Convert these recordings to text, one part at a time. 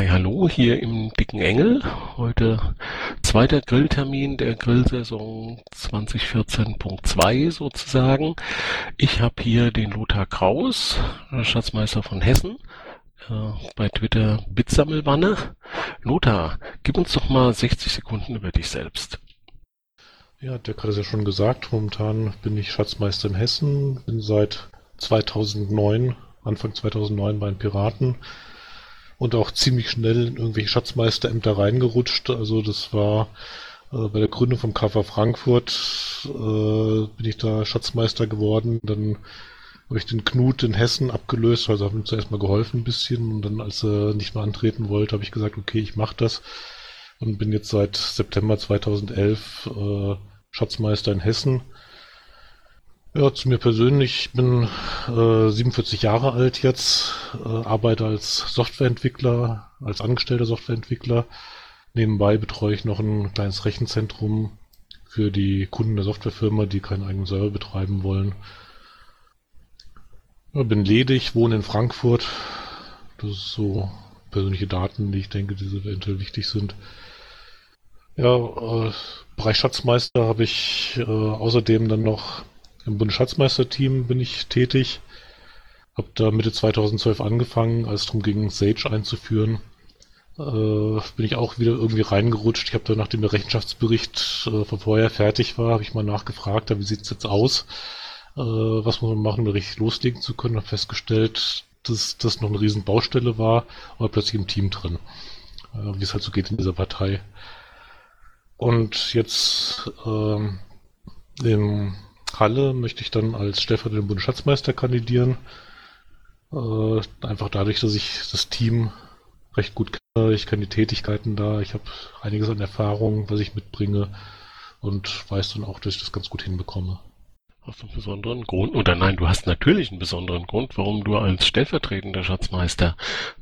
Hi, hallo, hier im Dicken Engel. Heute zweiter Grilltermin der Grillsaison 2014.2 sozusagen. Ich habe hier den Lothar Kraus, Schatzmeister von Hessen, äh, bei Twitter Bitsammelwanne. Lothar, gib uns doch mal 60 Sekunden über dich selbst. Ja, Dirk hat es ja schon gesagt. Momentan bin ich Schatzmeister in Hessen, bin seit 2009, Anfang 2009 bei den Piraten und auch ziemlich schnell in irgendwelche Schatzmeisterämter reingerutscht. Also das war äh, bei der Gründung vom KV Frankfurt äh, bin ich da Schatzmeister geworden. Dann habe ich den Knut in Hessen abgelöst, also habe ihm zuerst mal geholfen ein bisschen und dann, als er nicht mehr antreten wollte, habe ich gesagt, okay, ich mache das und bin jetzt seit September 2011 äh, Schatzmeister in Hessen. Ja, zu mir persönlich, ich bin äh, 47 Jahre alt jetzt, äh, arbeite als Softwareentwickler, als angestellter Softwareentwickler. Nebenbei betreue ich noch ein kleines Rechenzentrum für die Kunden der Softwarefirma, die keinen eigenen Server betreiben wollen. Ja, bin ledig, wohne in Frankfurt. Das ist so persönliche Daten, die ich denke, die eventuell wichtig sind. Ja, äh, Bereich Schatzmeister habe ich äh, außerdem dann noch im Bundesschatzmeisterteam bin ich tätig. Habe da Mitte 2012 angefangen, als es darum ging, Sage einzuführen. Äh, bin ich auch wieder irgendwie reingerutscht. Ich habe da, nachdem der Rechenschaftsbericht äh, von vorher fertig war, habe ich mal nachgefragt, wie sieht's jetzt aus? Äh, was muss man machen, um richtig loslegen zu können? Habe festgestellt, dass das noch eine riesen Baustelle war, aber plötzlich im Team drin. Äh, wie es halt so geht in dieser Partei. Und jetzt ähm, im Halle möchte ich dann als stellvertretender Bundesschatzmeister kandidieren. Äh, einfach dadurch, dass ich das Team recht gut kenne. Ich kenne die Tätigkeiten da. Ich habe einiges an Erfahrung, was ich mitbringe und weiß dann auch, dass ich das ganz gut hinbekomme. Hast du einen besonderen Grund? Oder nein, du hast natürlich einen besonderen Grund, warum du als stellvertretender Schatzmeister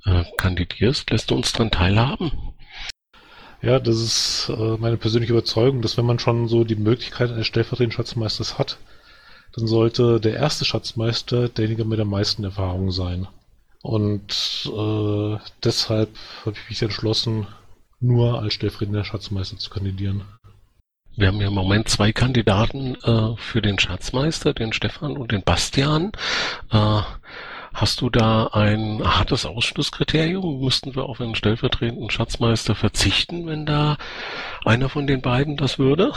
äh, kandidierst. Lässt du uns daran teilhaben? Ja, das ist äh, meine persönliche Überzeugung, dass wenn man schon so die Möglichkeit eines stellvertretenden Schatzmeisters hat, dann sollte der erste Schatzmeister derjenige mit der meisten Erfahrung sein. Und äh, deshalb habe ich mich entschlossen, nur als stellvertretender Schatzmeister zu kandidieren. Wir haben ja im Moment zwei Kandidaten äh, für den Schatzmeister, den Stefan und den Bastian. Äh, Hast du da ein hartes Ausschlusskriterium? Müssten wir auf einen stellvertretenden Schatzmeister verzichten, wenn da einer von den beiden das würde?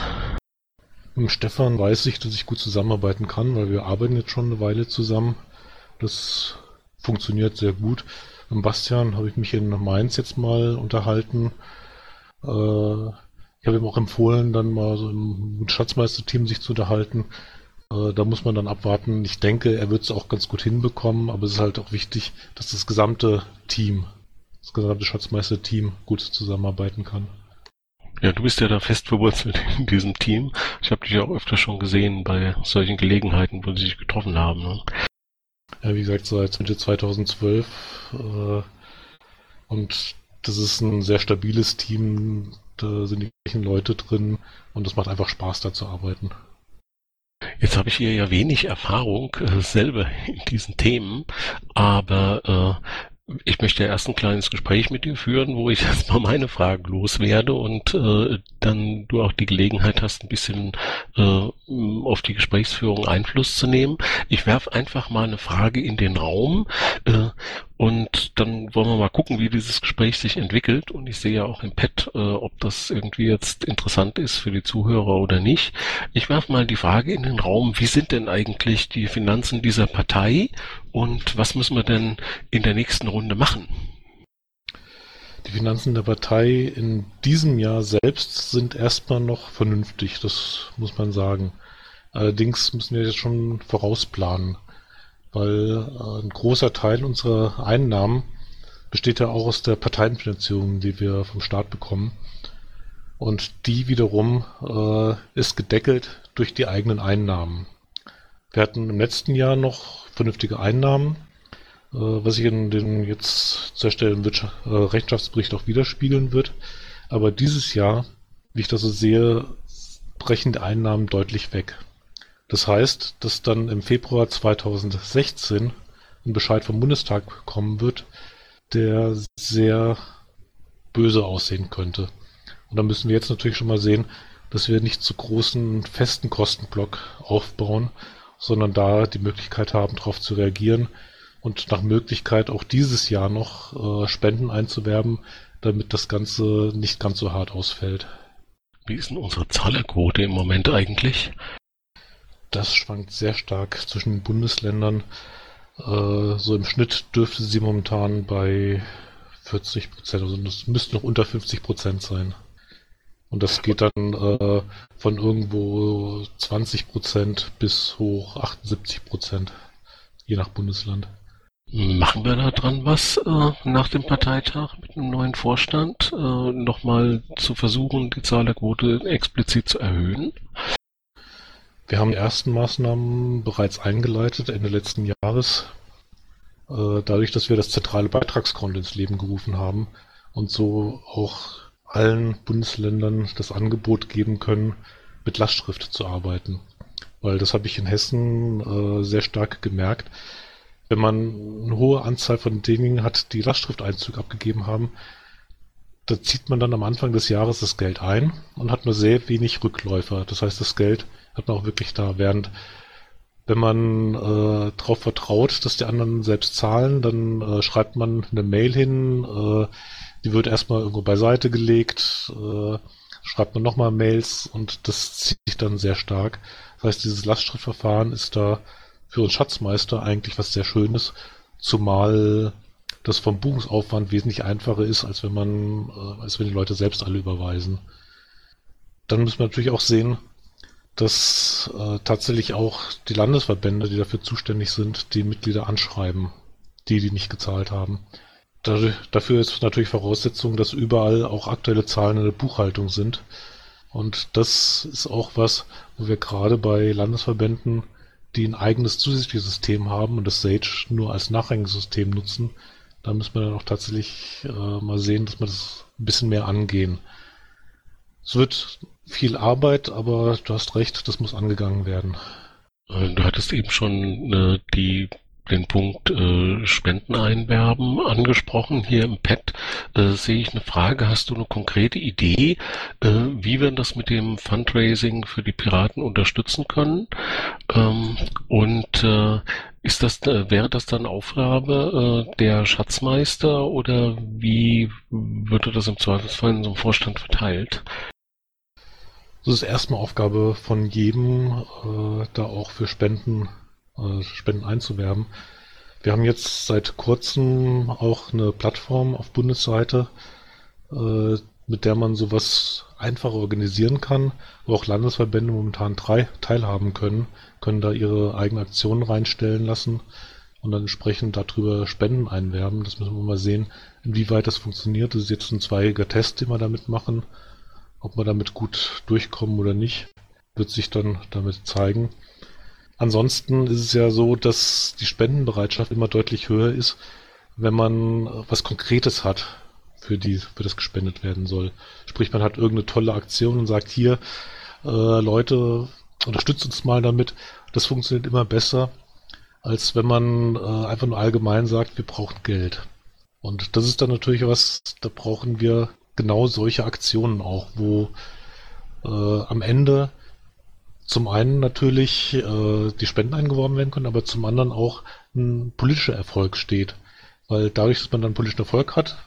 Mit Stefan weiß ich, dass ich gut zusammenarbeiten kann, weil wir arbeiten jetzt schon eine Weile zusammen. Das funktioniert sehr gut. Mit Bastian habe ich mich in Mainz jetzt mal unterhalten. Äh, ich habe ihm auch empfohlen, dann mal so im Schatzmeisterteam sich zu unterhalten. Äh, da muss man dann abwarten. Ich denke, er wird es auch ganz gut hinbekommen, aber es ist halt auch wichtig, dass das gesamte Team, das gesamte Schatzmeister-Team gut zusammenarbeiten kann. Ja, du bist ja da fest verwurzelt in diesem Team. Ich habe dich auch öfter schon gesehen bei solchen Gelegenheiten, wo sie sich getroffen haben. Ne? Ja, wie gesagt, seit Mitte 2012. Äh, und das ist ein sehr stabiles Team. Da sind die gleichen Leute drin und es macht einfach Spaß, da zu arbeiten. Jetzt habe ich hier ja wenig Erfahrung äh, selber in diesen Themen, aber äh, ich möchte erst ein kleines Gespräch mit dir führen, wo ich erstmal meine Fragen loswerde und äh, dann du auch die Gelegenheit hast, ein bisschen äh, auf die Gesprächsführung Einfluss zu nehmen. Ich werfe einfach mal eine Frage in den Raum äh, und dann wollen wir mal gucken, wie dieses Gespräch sich entwickelt. Und ich sehe ja auch im Pad, äh, ob das irgendwie jetzt interessant ist für die Zuhörer oder nicht. Ich werfe mal die Frage in den Raum, wie sind denn eigentlich die Finanzen dieser Partei und was müssen wir denn in der nächsten Runde machen? Die Finanzen der Partei in diesem Jahr selbst sind erstmal noch vernünftig, das muss man sagen. Allerdings müssen wir jetzt schon vorausplanen weil äh, ein großer Teil unserer Einnahmen besteht ja auch aus der Parteienfinanzierung, die wir vom Staat bekommen. Und die wiederum äh, ist gedeckelt durch die eigenen Einnahmen. Wir hatten im letzten Jahr noch vernünftige Einnahmen, was sich in den jetzt zu erstellenden Wirtschaft, äh, Rechenschaftsbericht auch widerspiegeln wird. Aber dieses Jahr, wie ich das so sehe, brechen die Einnahmen deutlich weg. Das heißt, dass dann im Februar 2016 ein Bescheid vom Bundestag kommen wird, der sehr böse aussehen könnte. Und da müssen wir jetzt natürlich schon mal sehen, dass wir nicht zu großen festen Kostenblock aufbauen, sondern da die Möglichkeit haben, darauf zu reagieren und nach Möglichkeit auch dieses Jahr noch äh, Spenden einzuwerben, damit das Ganze nicht ganz so hart ausfällt. Wie ist denn unsere Zahlerquote im Moment eigentlich? Das schwankt sehr stark zwischen den Bundesländern. Äh, so im Schnitt dürfte sie momentan bei 40 Prozent, also das müsste noch unter 50 Prozent sein. Und das geht dann äh, von irgendwo 20 Prozent bis hoch 78 Prozent, je nach Bundesland. Machen wir da dran was äh, nach dem Parteitag mit einem neuen Vorstand, äh, nochmal zu versuchen, die Zahlerquote explizit zu erhöhen? Wir haben die ersten Maßnahmen bereits eingeleitet Ende letzten Jahres, äh, dadurch, dass wir das zentrale Beitragskonto ins Leben gerufen haben und so auch allen Bundesländern das Angebot geben können, mit Lastschrift zu arbeiten. Weil das habe ich in Hessen äh, sehr stark gemerkt wenn man eine hohe Anzahl von denjenigen hat, die Lastschrifteinzug abgegeben haben, da zieht man dann am Anfang des Jahres das Geld ein und hat nur sehr wenig Rückläufer. Das heißt, das Geld hat man auch wirklich da. Während wenn man äh, darauf vertraut, dass die anderen selbst zahlen, dann äh, schreibt man eine Mail hin, äh, die wird erstmal irgendwo beiseite gelegt, äh, schreibt man nochmal Mails und das zieht sich dann sehr stark. Das heißt, dieses Lastschriftverfahren ist da für uns Schatzmeister eigentlich was sehr Schönes, zumal das vom Buchungsaufwand wesentlich einfacher ist, als wenn man, äh, als wenn die Leute selbst alle überweisen. Dann müssen wir natürlich auch sehen, dass äh, tatsächlich auch die Landesverbände, die dafür zuständig sind, die Mitglieder anschreiben, die, die nicht gezahlt haben. Dadurch, dafür ist natürlich Voraussetzung, dass überall auch aktuelle Zahlen in der Buchhaltung sind. Und das ist auch was, wo wir gerade bei Landesverbänden die ein eigenes zusätzliches System haben und das Sage nur als nachrangiges System nutzen, da müssen wir dann auch tatsächlich äh, mal sehen, dass wir das ein bisschen mehr angehen. Es wird viel Arbeit, aber du hast recht, das muss angegangen werden. Äh, du hattest eben schon äh, die den Punkt äh, Spenden einwerben angesprochen. Hier im Pad äh, sehe ich eine Frage. Hast du eine konkrete Idee, äh, wie wir das mit dem Fundraising für die Piraten unterstützen können? Ähm, und äh, ist das, äh, wäre das dann Aufgabe äh, der Schatzmeister oder wie würde das im Zweifelsfall in so einem Vorstand verteilt? Das ist erstmal Aufgabe von jedem, da auch für Spenden äh, Spenden einzuwerben. Wir haben jetzt seit kurzem auch eine Plattform auf Bundesseite, äh, mit der man sowas einfacher organisieren kann, wo auch Landesverbände momentan drei teilhaben können, können da ihre eigenen Aktionen reinstellen lassen und dann entsprechend darüber Spenden einwerben. Das müssen wir mal sehen, inwieweit das funktioniert. Das ist jetzt ein zweiger Test, den wir damit machen. Ob wir damit gut durchkommen oder nicht, wird sich dann damit zeigen. Ansonsten ist es ja so, dass die Spendenbereitschaft immer deutlich höher ist, wenn man was Konkretes hat, für die, für das gespendet werden soll. Sprich, man hat irgendeine tolle Aktion und sagt hier, äh, Leute, unterstützt uns mal damit. Das funktioniert immer besser, als wenn man äh, einfach nur allgemein sagt, wir brauchen Geld. Und das ist dann natürlich was, da brauchen wir genau solche Aktionen auch, wo äh, am Ende zum einen natürlich äh, die Spenden eingeworben werden können, aber zum anderen auch ein politischer Erfolg steht. Weil dadurch, dass man dann politischen Erfolg hat,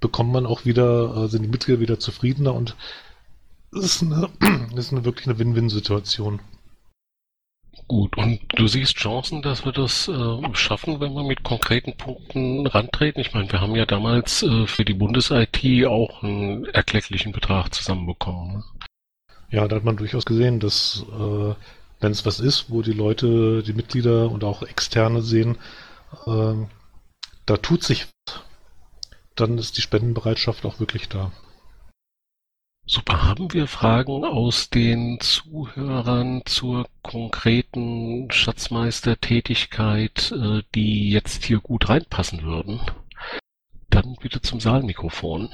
bekommt man auch wieder, äh, sind die Mitglieder wieder zufriedener und es ist, eine, ist eine, wirklich eine Win-Win-Situation. Gut, und du siehst Chancen, dass wir das äh, schaffen, wenn wir mit konkreten Punkten rantreten? Ich meine, wir haben ja damals äh, für die Bundes-IT auch einen erklecklichen Betrag zusammenbekommen. Ne? Ja, da hat man durchaus gesehen, dass äh, wenn es was ist, wo die Leute, die Mitglieder und auch Externe sehen, äh, da tut sich was, dann ist die Spendenbereitschaft auch wirklich da. Super. Haben wir Fragen aus den Zuhörern zur konkreten Schatzmeistertätigkeit, äh, die jetzt hier gut reinpassen würden? Dann bitte zum Saalmikrofon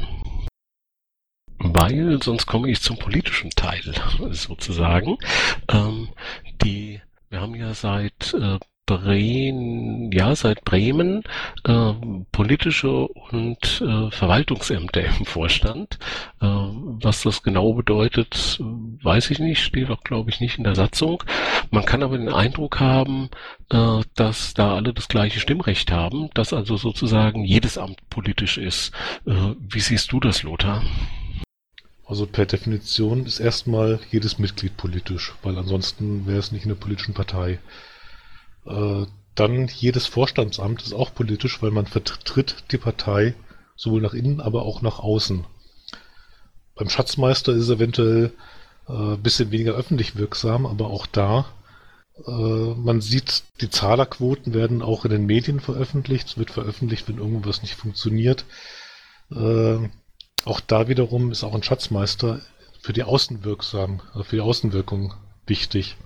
weil sonst komme ich zum politischen Teil sozusagen. Ähm, die, wir haben ja seit äh, Bremen, ja, seit Bremen äh, politische und äh, Verwaltungsämter im Vorstand. Äh, was das genau bedeutet, weiß ich nicht, steht auch, glaube ich, nicht in der Satzung. Man kann aber den Eindruck haben, äh, dass da alle das gleiche Stimmrecht haben, dass also sozusagen jedes Amt politisch ist. Äh, wie siehst du das, Lothar? Also per Definition ist erstmal jedes Mitglied politisch, weil ansonsten wäre es nicht in einer politischen Partei. Äh, dann jedes Vorstandsamt ist auch politisch, weil man vertritt die Partei sowohl nach innen, aber auch nach außen. Beim Schatzmeister ist es eventuell ein äh, bisschen weniger öffentlich wirksam, aber auch da, äh, man sieht, die Zahlerquoten werden auch in den Medien veröffentlicht. Es wird veröffentlicht, wenn irgendwas nicht funktioniert. Äh, auch da wiederum ist auch ein Schatzmeister für die Außenwirksam, also für die Außenwirkung wichtig.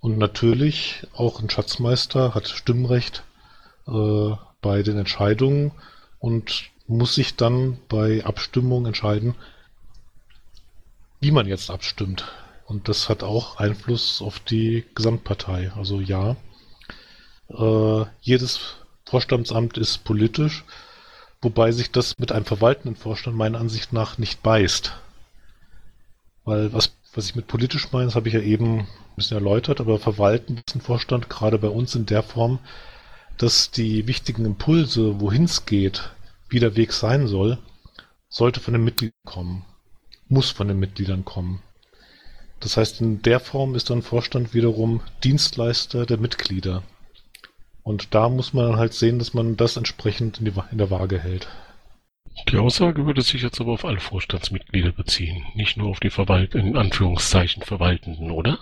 Und natürlich auch ein Schatzmeister hat Stimmrecht äh, bei den Entscheidungen und muss sich dann bei Abstimmungen entscheiden, wie man jetzt abstimmt. Und das hat auch Einfluss auf die Gesamtpartei. Also ja, äh, jedes Vorstandsamt ist politisch, wobei sich das mit einem verwaltenden Vorstand meiner Ansicht nach nicht beißt. Weil was, was ich mit politisch meine, das habe ich ja eben ein bisschen erläutert, aber verwalten ist ein Vorstand gerade bei uns in der Form, dass die wichtigen Impulse, wohin es geht, wie der Weg sein soll, sollte von den Mitgliedern kommen muss von den Mitgliedern kommen. Das heißt, in der Form ist dann Vorstand wiederum Dienstleister der Mitglieder. Und da muss man halt sehen, dass man das entsprechend in, die, in der Waage hält. Die Aussage würde sich jetzt aber auf alle Vorstandsmitglieder beziehen, nicht nur auf die Verwalt in Anführungszeichen Verwaltenden, oder?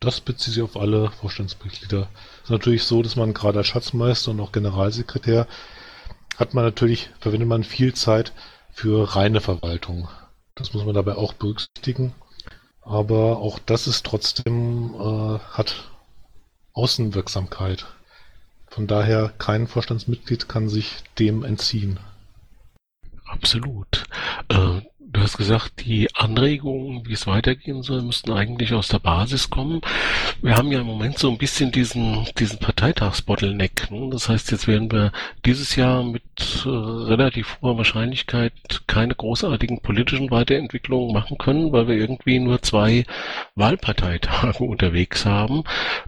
Das bezieht sich auf alle Vorstandsmitglieder. Es ist natürlich so, dass man gerade als Schatzmeister und auch Generalsekretär hat man natürlich, verwendet man viel Zeit für reine Verwaltung. Das muss man dabei auch berücksichtigen. Aber auch das ist trotzdem, äh, hat Außenwirksamkeit. Von daher, kein Vorstandsmitglied kann sich dem entziehen. Absolut. Äh, Du hast gesagt, die Anregungen, wie es weitergehen soll, müssten eigentlich aus der Basis kommen. Wir haben ja im Moment so ein bisschen diesen, diesen Parteitagsbottleneck. Ne? Das heißt, jetzt werden wir dieses Jahr mit äh, relativ hoher Wahrscheinlichkeit keine großartigen politischen Weiterentwicklungen machen können, weil wir irgendwie nur zwei Wahlparteitage unterwegs haben.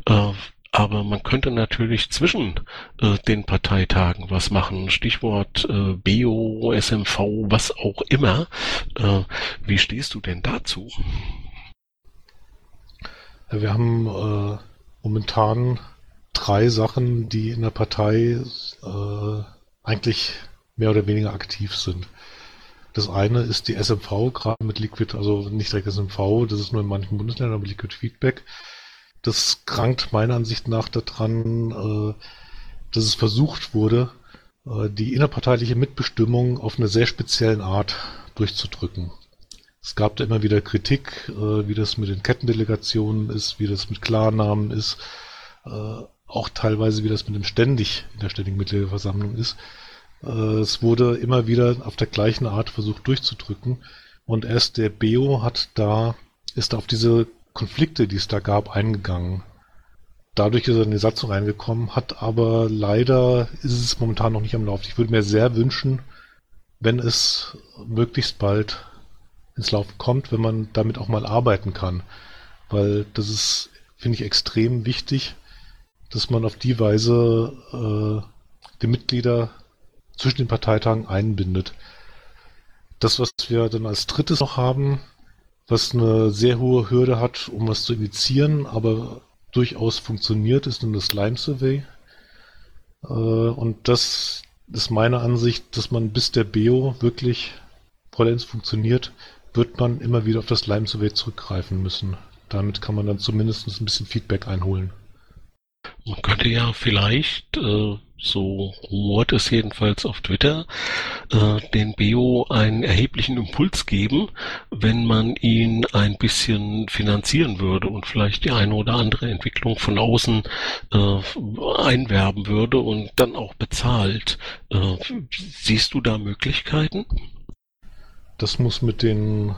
Äh, aber man könnte natürlich zwischen äh, den Parteitagen was machen. Stichwort äh, BO, SMV, was auch immer. Äh, wie stehst du denn dazu? Wir haben äh, momentan drei Sachen, die in der Partei äh, eigentlich mehr oder weniger aktiv sind. Das eine ist die SMV, gerade mit Liquid, also nicht direkt SMV, das ist nur in manchen Bundesländern, aber Liquid Feedback das krankt meiner Ansicht nach daran, äh, dass es versucht wurde, äh, die innerparteiliche Mitbestimmung auf eine sehr speziellen Art durchzudrücken. Es gab da immer wieder Kritik, äh, wie das mit den Kettendelegationen ist, wie das mit Klarnamen ist, auch teilweise wie das mit dem ständig in der ständigen Mitgliederversammlung ist. Es wurde immer wieder auf der gleichen Art versucht durchzudrücken und erst der BEO hat da, ist auf diese Konflikte, die es da gab, eingegangen. Dadurch ist er in die Satzung reingekommen, hat aber leider ist es momentan noch nicht am Laufen. Ich würde mir sehr wünschen, wenn es möglichst bald ins Laufen kommt, wenn man damit auch mal arbeiten kann. Weil das ist, finde ich, extrem wichtig, dass man auf die Weise äh, die Mitglieder zwischen den Parteitagen einbindet. Das, was wir dann als drittes noch haben, was eine sehr hohe Hürde hat, um was zu initiieren, aber durchaus funktioniert, ist dann das Lime Survey. Äh, und das ist meine Ansicht, dass man bis der Beo wirklich vollends funktioniert, wird man immer wieder auf das Lime Survey zurückgreifen müssen. Damit kann man dann zumindest ein bisschen Feedback einholen. Man könnte ja vielleicht äh, so rumort es jedenfalls auf Twitter, äh, den Beo einen erheblichen Impuls geben, wenn man ihn ein bisschen finanzieren würde und vielleicht die eine oder andere Entwicklung von außen äh, einwerben würde und dann auch bezahlt. Äh, siehst du da Möglichkeiten? Das muss mit den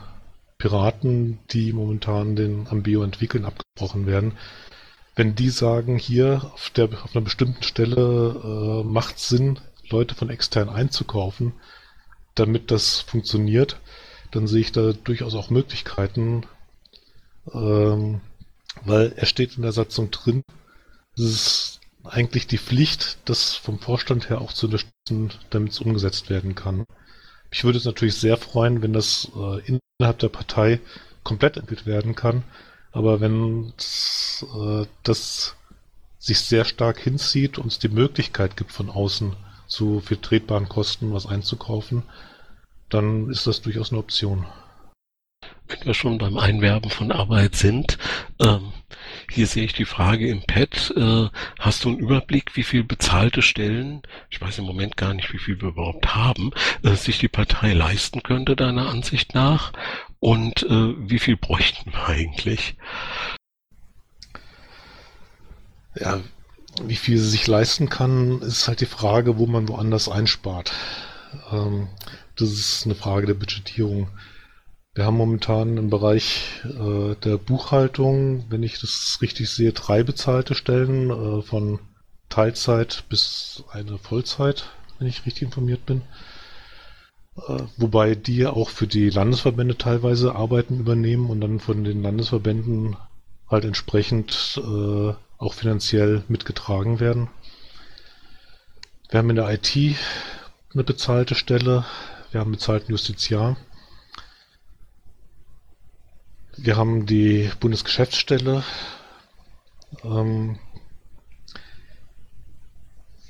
Piraten, die momentan den Ambeo entwickeln, abgebrochen werden. Wenn die sagen, hier auf, der, auf einer bestimmten Stelle äh, macht Sinn, Leute von extern einzukaufen, damit das funktioniert, dann sehe ich da durchaus auch Möglichkeiten, ähm, weil er steht in der Satzung drin, es ist eigentlich die Pflicht, das vom Vorstand her auch zu unterstützen, damit es umgesetzt werden kann. Ich würde es natürlich sehr freuen, wenn das äh, innerhalb der Partei komplett entwickelt werden kann, aber wenn äh, das sich sehr stark hinzieht und es die Möglichkeit gibt, von außen zu vertretbaren Kosten was einzukaufen, dann ist das durchaus eine Option. Wenn wir schon beim Einwerben von Arbeit sind, ähm, hier sehe ich die Frage im Pad, äh, hast du einen Überblick, wie viel bezahlte Stellen, ich weiß im Moment gar nicht, wie viel wir überhaupt haben, äh, sich die Partei leisten könnte, deiner Ansicht nach? Und äh, wie viel bräuchten wir eigentlich? Ja, wie viel sie sich leisten kann, ist halt die Frage, wo man woanders einspart. Ähm, das ist eine Frage der Budgetierung. Wir haben momentan im Bereich äh, der Buchhaltung, wenn ich das richtig sehe, drei bezahlte Stellen äh, von Teilzeit bis eine Vollzeit, wenn ich richtig informiert bin. Äh, wobei die auch für die Landesverbände teilweise Arbeiten übernehmen und dann von den Landesverbänden halt entsprechend äh, auch finanziell mitgetragen werden. Wir haben in der IT eine bezahlte Stelle, wir haben bezahlten Justiziar. Wir haben die Bundesgeschäftsstelle. Ähm,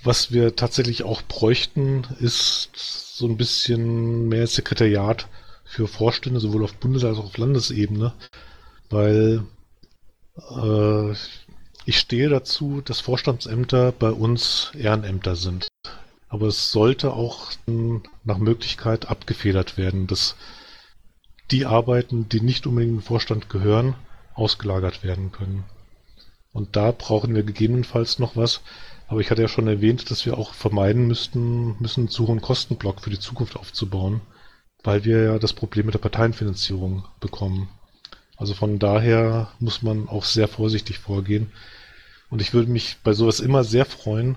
was wir tatsächlich auch bräuchten, ist so ein bisschen mehr Sekretariat für Vorstände, sowohl auf Bundes- als auch auf Landesebene, weil äh, ich stehe dazu, dass Vorstandsämter bei uns Ehrenämter sind. Aber es sollte auch nach Möglichkeit abgefedert werden, dass die Arbeiten, die nicht unbedingt in Vorstand gehören, ausgelagert werden können. Und da brauchen wir gegebenenfalls noch was. Aber ich hatte ja schon erwähnt, dass wir auch vermeiden müssten, müssen zu hohen Kostenblock für die Zukunft aufzubauen, weil wir ja das Problem mit der Parteienfinanzierung bekommen. Also von daher muss man auch sehr vorsichtig vorgehen. Und ich würde mich bei sowas immer sehr freuen,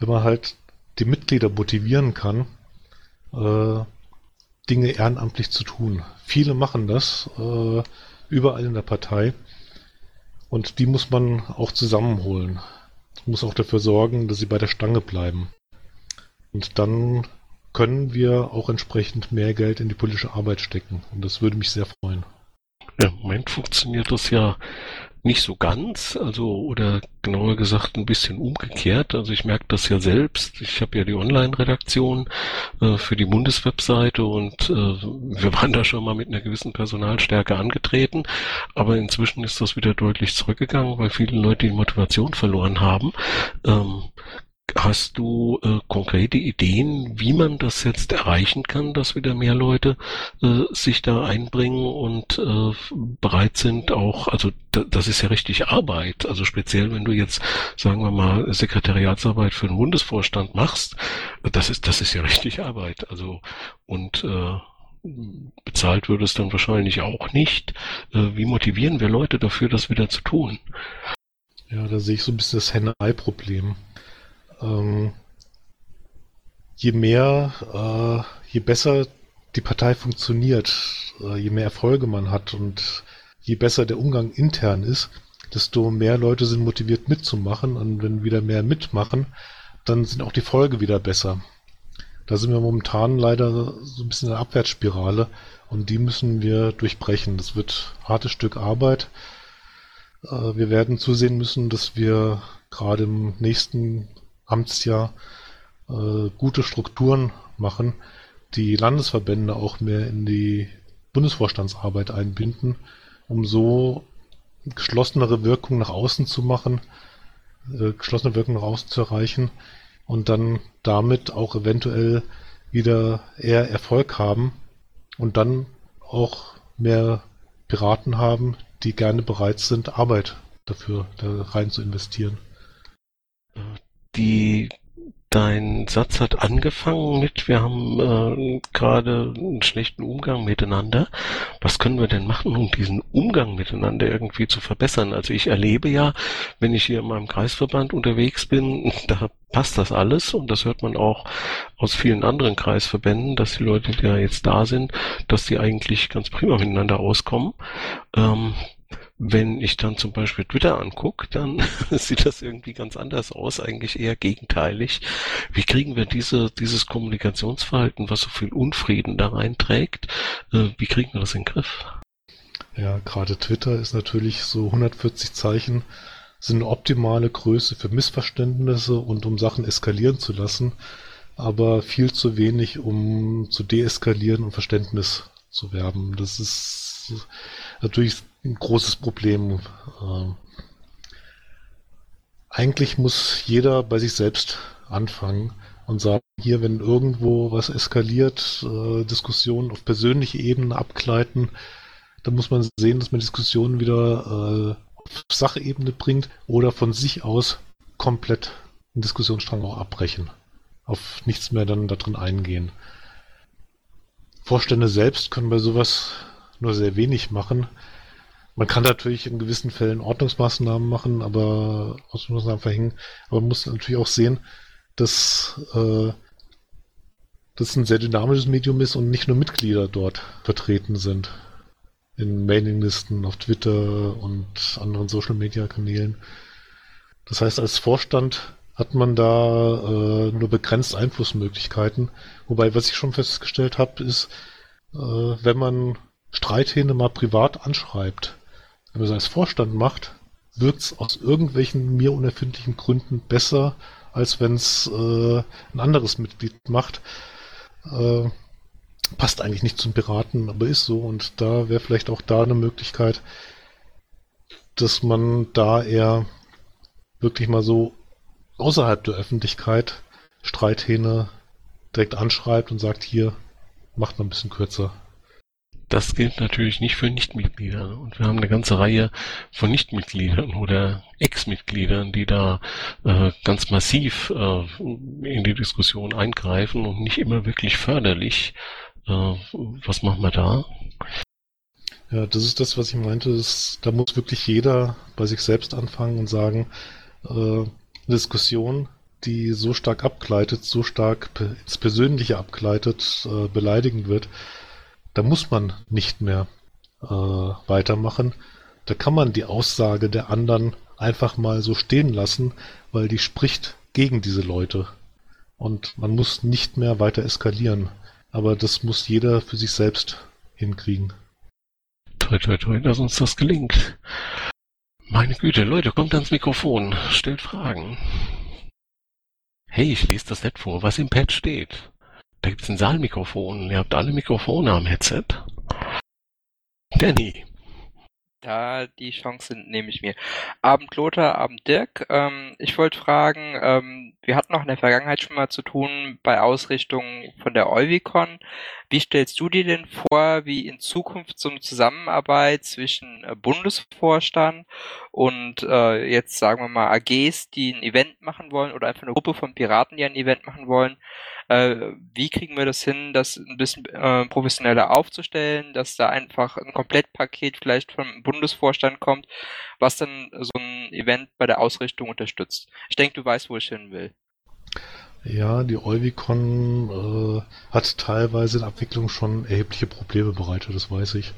wenn man halt die Mitglieder motivieren kann, äh, Dinge ehrenamtlich zu tun. Viele machen das äh, überall in der Partei und die muss man auch zusammenholen. Muss auch dafür sorgen, dass sie bei der Stange bleiben. Und dann können wir auch entsprechend mehr Geld in die politische Arbeit stecken. Und das würde mich sehr freuen. Im Moment funktioniert das ja nicht so ganz, also oder genauer gesagt ein bisschen umgekehrt. Also ich merke das ja selbst. Ich habe ja die Online-Redaktion äh, für die Bundeswebseite und äh, wir waren da schon mal mit einer gewissen Personalstärke angetreten, aber inzwischen ist das wieder deutlich zurückgegangen, weil viele Leute die Motivation verloren haben. Ähm, Hast du äh, konkrete Ideen, wie man das jetzt erreichen kann, dass wieder mehr Leute äh, sich da einbringen und äh, bereit sind auch, also das ist ja richtig Arbeit, also speziell wenn du jetzt, sagen wir mal, Sekretariatsarbeit für den Bundesvorstand machst, das ist, das ist ja richtig Arbeit, also und äh, bezahlt würde es dann wahrscheinlich auch nicht. Äh, wie motivieren wir Leute dafür, das wieder zu tun? Ja, da sehe ich so ein bisschen das Henne-Ei-Problem ähm, je mehr, äh, je besser die Partei funktioniert, äh, je mehr Erfolge man hat und je besser der Umgang intern ist, desto mehr Leute sind motiviert mitzumachen und wenn wieder mehr mitmachen, dann sind auch die Folge wieder besser. Da sind wir momentan leider so ein bisschen in der Abwärtsspirale und die müssen wir durchbrechen. Das wird hartes Stück Arbeit. Äh, wir werden zusehen müssen, dass wir gerade im nächsten Amtsjahr äh, gute Strukturen machen, die Landesverbände auch mehr in die Bundesvorstandsarbeit einbinden, um so geschlossenere Wirkung nach außen zu machen, äh, geschlossene Wirkung nach außen zu erreichen und dann damit auch eventuell wieder eher Erfolg haben und dann auch mehr Piraten haben, die gerne bereit sind, Arbeit dafür da rein zu investieren. Die Dein Satz hat angefangen mit, wir haben äh, gerade einen schlechten Umgang miteinander. Was können wir denn machen, um diesen Umgang miteinander irgendwie zu verbessern? Also ich erlebe ja, wenn ich hier in meinem Kreisverband unterwegs bin, da passt das alles und das hört man auch aus vielen anderen Kreisverbänden, dass die Leute, die ja jetzt da sind, dass die eigentlich ganz prima miteinander auskommen. Ähm, wenn ich dann zum Beispiel Twitter angucke, dann sieht das irgendwie ganz anders aus, eigentlich eher gegenteilig. Wie kriegen wir diese, dieses Kommunikationsverhalten, was so viel Unfrieden da reinträgt, äh, wie kriegen wir das in den Griff? Ja, gerade Twitter ist natürlich so 140 Zeichen sind eine optimale Größe für Missverständnisse und um Sachen eskalieren zu lassen, aber viel zu wenig, um zu deeskalieren und Verständnis zu werben. Das ist natürlich ein großes Problem. Ähm, eigentlich muss jeder bei sich selbst anfangen und sagen, hier, wenn irgendwo was eskaliert, äh, Diskussionen auf persönliche Ebene abgleiten, dann muss man sehen, dass man Diskussionen wieder äh, auf Sachebene bringt oder von sich aus komplett einen Diskussionsstrang auch abbrechen. Auf nichts mehr dann da drin eingehen. Vorstände selbst können bei sowas nur sehr wenig machen. Man kann natürlich in gewissen Fällen Ordnungsmaßnahmen machen, aber Ordnungsmaßnahmen verhängen, aber man muss natürlich auch sehen, dass äh, das ein sehr dynamisches Medium ist und nicht nur Mitglieder dort vertreten sind. In Mailinglisten, auf Twitter und anderen Social Media Kanälen. Das heißt, als Vorstand hat man da äh, nur begrenzt Einflussmöglichkeiten. Wobei, was ich schon festgestellt habe, ist, äh, wenn man Streithähne mal privat anschreibt, wenn man es als Vorstand macht, wirkt es aus irgendwelchen mir unerfindlichen Gründen besser, als wenn es äh, ein anderes Mitglied macht. Äh, passt eigentlich nicht zum Piraten, aber ist so. Und da wäre vielleicht auch da eine Möglichkeit, dass man da eher wirklich mal so außerhalb der Öffentlichkeit Streithähne direkt anschreibt und sagt, hier, macht mal ein bisschen kürzer. Das gilt natürlich nicht für Nichtmitglieder. Und wir haben eine ganze Reihe von Nichtmitgliedern oder Ex-Mitgliedern, die da äh, ganz massiv äh, in die Diskussion eingreifen und nicht immer wirklich förderlich. Äh, was machen wir da? Ja, das ist das, was ich meinte. Ist, da muss wirklich jeder bei sich selbst anfangen und sagen, äh, Diskussion, die so stark abgleitet, so stark ins Persönliche abgleitet, äh, beleidigend wird, da muss man nicht mehr äh, weitermachen. Da kann man die Aussage der anderen einfach mal so stehen lassen, weil die spricht gegen diese Leute. Und man muss nicht mehr weiter eskalieren. Aber das muss jeder für sich selbst hinkriegen. Toi, toi, toi, dass uns das gelingt. Meine Güte, Leute, kommt ans Mikrofon, stellt Fragen. Hey, ich lese das nicht vor, was im Pad steht. Da gibt's ein Saalmikrofon. Ihr habt alle Mikrofone am Headset. Danny. Da die Chance nehme ich mir. Abend Lothar, Abend Dirk. Ähm, ich wollte fragen, ähm, wir hatten noch in der Vergangenheit schon mal zu tun bei Ausrichtungen von der Euvicon. Wie stellst du dir denn vor, wie in Zukunft so eine Zusammenarbeit zwischen äh, Bundesvorstand und äh, jetzt sagen wir mal AGs, die ein Event machen wollen oder einfach eine Gruppe von Piraten, die ein Event machen wollen, äh, wie kriegen wir das hin, das ein bisschen äh, professioneller aufzustellen, dass da einfach ein Komplettpaket vielleicht vom Bundesvorstand kommt, was dann so ein Event bei der Ausrichtung unterstützt. Ich denke, du weißt, wo ich hin will. Ja, die Euvicon äh, hat teilweise in Abwicklung schon erhebliche Probleme bereitet, das weiß ich.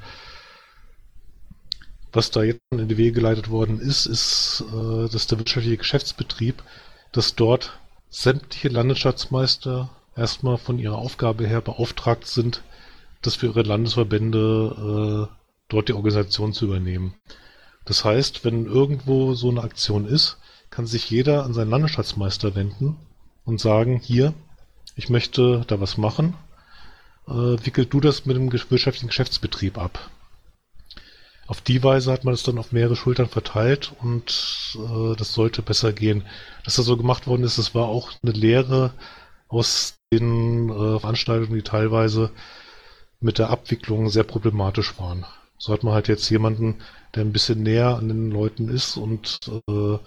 Was da jetzt in die Wege geleitet worden ist, ist, äh, dass der wirtschaftliche Geschäftsbetrieb, dass dort sämtliche Landesschatzmeister erstmal von ihrer Aufgabe her beauftragt sind, das für ihre Landesverbände äh, dort die Organisation zu übernehmen. Das heißt, wenn irgendwo so eine Aktion ist, kann sich jeder an seinen Landesschatzmeister wenden und sagen, hier, ich möchte da was machen, äh, wickel du das mit dem wirtschaftlichen Geschäftsbetrieb ab. Auf die Weise hat man es dann auf mehrere Schultern verteilt und äh, das sollte besser gehen. Dass das so gemacht worden ist, das war auch eine Lehre aus den äh, Veranstaltungen, die teilweise mit der Abwicklung sehr problematisch waren. So hat man halt jetzt jemanden, der ein bisschen näher an den Leuten ist und äh,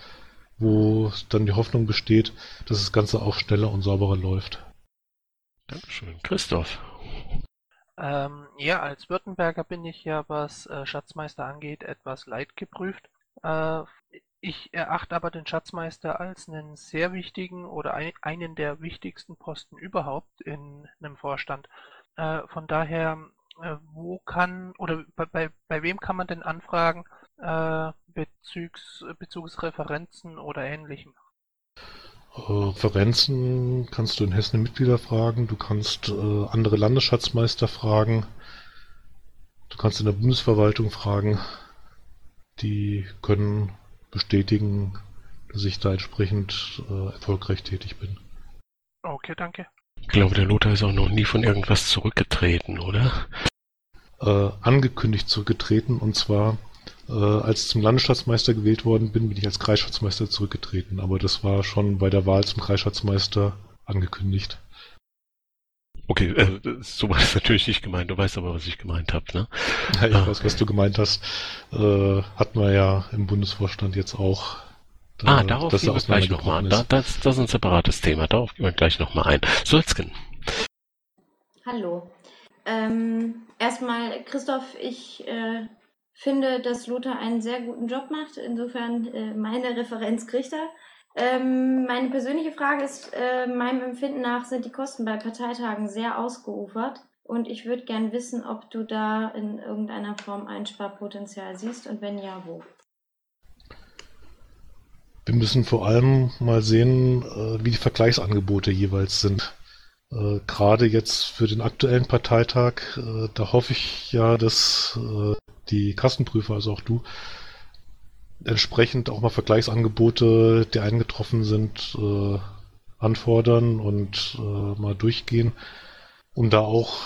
wo dann die Hoffnung besteht, dass das Ganze auch schneller und sauberer läuft. Dankeschön. Christoph. Ähm, ja, als Württemberger bin ich ja, was äh, Schatzmeister angeht, etwas leidgeprüft. Äh, ich erachte aber den Schatzmeister als einen sehr wichtigen oder ein, einen der wichtigsten Posten überhaupt in einem Vorstand. Äh, von daher, wo kann oder bei, bei, bei wem kann man denn anfragen äh, bezügs, bezüglich Referenzen oder ähnlichem? Referenzen kannst du in Hessen Mitglieder fragen, du kannst äh, andere Landesschatzmeister fragen, du kannst in der Bundesverwaltung fragen. Die können bestätigen, dass ich da entsprechend äh, erfolgreich tätig bin. Okay, danke. Ich glaube, der Lothar ist auch noch nie von irgendwas zurückgetreten, oder? Äh, angekündigt zurückgetreten und zwar äh, als ich zum Landesschatzmeister gewählt worden bin, bin ich als Kreisschatzmeister zurückgetreten. Aber das war schon bei der Wahl zum Kreisschatzmeister angekündigt. Okay, äh, so war es natürlich nicht gemeint. Du weißt aber, was ich gemeint habe, ne? Ja, ich ah. weiß, was du gemeint hast. Äh, hatten wir ja im Bundesvorstand jetzt auch. Da, ah, darauf gehen wir gleich nochmal. Da, das, das ist ein separates Thema. Darauf gehen wir gleich nochmal ein. Solzken. Hallo. Ähm, erstmal, Christoph, ich äh, finde, dass Lothar einen sehr guten Job macht. Insofern äh, meine Referenz kriegt er. Ähm, meine persönliche Frage ist, äh, meinem Empfinden nach sind die Kosten bei Parteitagen sehr ausgeufert. Und ich würde gern wissen, ob du da in irgendeiner Form Einsparpotenzial siehst und wenn ja, wo. Wir müssen vor allem mal sehen, äh, wie die Vergleichsangebote jeweils sind. Äh, Gerade jetzt für den aktuellen Parteitag, äh, da hoffe ich ja, dass die Kassenprüfer, also auch du, entsprechend auch mal Vergleichsangebote, die eingetroffen sind, anfordern und mal durchgehen, um da auch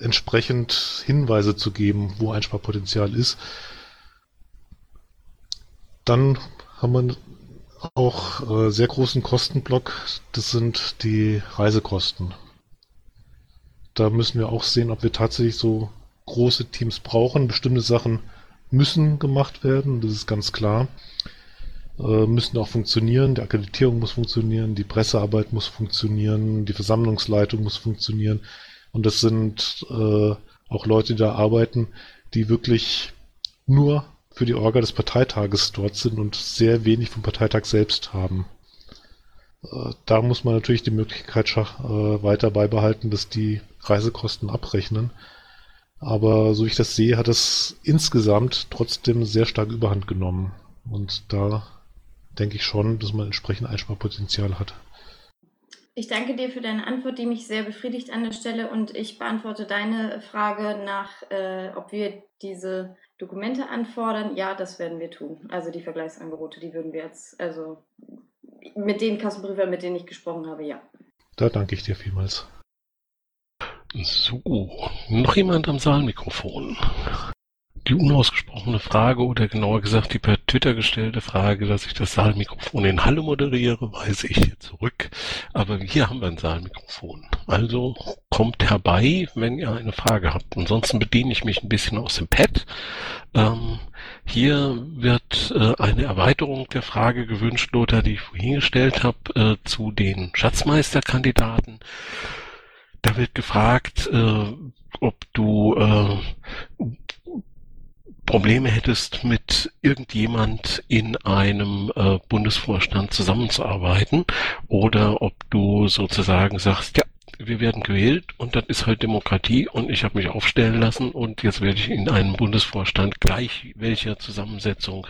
entsprechend Hinweise zu geben, wo Einsparpotenzial ist. Dann haben wir auch äh, sehr großen Kostenblock, das sind die Reisekosten. Da müssen wir auch sehen, ob wir tatsächlich so große Teams brauchen. Bestimmte Sachen müssen gemacht werden, das ist ganz klar. Äh, müssen auch funktionieren, die Akkreditierung muss funktionieren, die Pressearbeit muss funktionieren, die Versammlungsleitung muss funktionieren. Und das sind äh, auch Leute, die da arbeiten, die wirklich nur für die Orga des Parteitages dort sind und sehr wenig vom Parteitag selbst haben. Äh, da muss man natürlich die Möglichkeit äh, weiter beibehalten, dass die Reisekosten abrechnen. Aber so wie ich das sehe, hat es insgesamt trotzdem sehr stark überhand genommen. Und da denke ich schon, dass man entsprechend Einsparpotenzial hat. Ich danke dir für deine Antwort, die mich sehr befriedigt an der Stelle. Und ich beantworte deine Frage nach, äh, ob wir diese Dokumente anfordern. Ja, das werden wir tun. Also die Vergleichsangebote, die würden wir jetzt, also mit den Kassenprüfern, mit denen ich gesprochen habe, ja. Da danke ich dir vielmals. So, noch jemand am Saalmikrofon? Die unausgesprochene Frage oder genauer gesagt die per Twitter gestellte Frage, dass ich das Saalmikrofon in Halle moderiere, weise ich hier zurück. Aber hier haben wir ein Saalmikrofon. Also kommt herbei, wenn ihr eine Frage habt. Ansonsten bediene ich mich ein bisschen aus dem Pad. Ähm, hier wird äh, eine Erweiterung der Frage gewünscht, Lothar, die ich vorhin gestellt habe, äh, zu den Schatzmeisterkandidaten. Da wird gefragt, äh, ob du äh, Probleme hättest, mit irgendjemand in einem äh, Bundesvorstand zusammenzuarbeiten oder ob du sozusagen sagst, ja, wir werden gewählt und das ist halt Demokratie und ich habe mich aufstellen lassen und jetzt werde ich in einem Bundesvorstand gleich welcher Zusammensetzung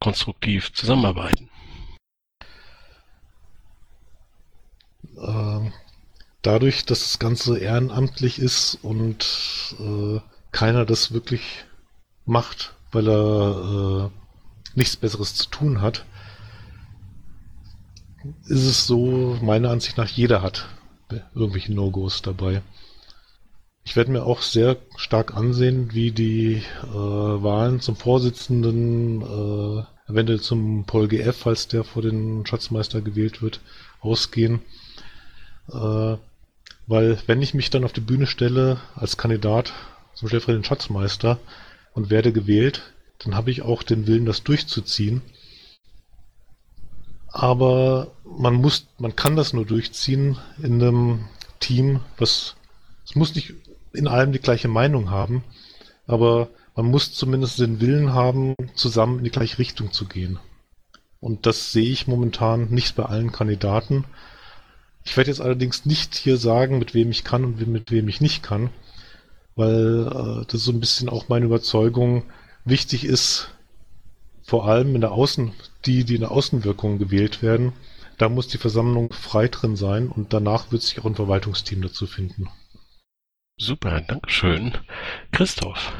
konstruktiv zusammenarbeiten. Ähm, dadurch, dass das Ganze ehrenamtlich ist und äh, keiner das wirklich macht, weil er äh, nichts Besseres zu tun hat, ist es so, meiner Ansicht nach, jeder hat irgendwelche No-Gos dabei. Ich werde mir auch sehr stark ansehen, wie die äh, Wahlen zum Vorsitzenden, äh, eventuell zum Paul GF, falls der vor den Schatzmeister gewählt wird, ausgehen. Äh, weil wenn ich mich dann auf die Bühne stelle als Kandidat zum stellvertretenden Schatzmeister und werde gewählt, dann habe ich auch den Willen, das durchzuziehen. aber man muss, man kann das nur durchziehen in einem Team, was, es muss nicht in allem die gleiche Meinung haben, aber man muss zumindest den Willen haben, zusammen in die gleiche Richtung zu gehen. Und das sehe ich momentan nicht bei allen Kandidaten. Ich werde jetzt allerdings nicht hier sagen, mit wem ich kann und mit wem ich nicht kann, weil äh, das so ein bisschen auch meine Überzeugung wichtig ist, vor allem in der Außen, die, die in der Außenwirkung gewählt werden, da muss die Versammlung frei drin sein und danach wird sich auch ein Verwaltungsteam dazu finden. Super, Dankeschön. Christoph.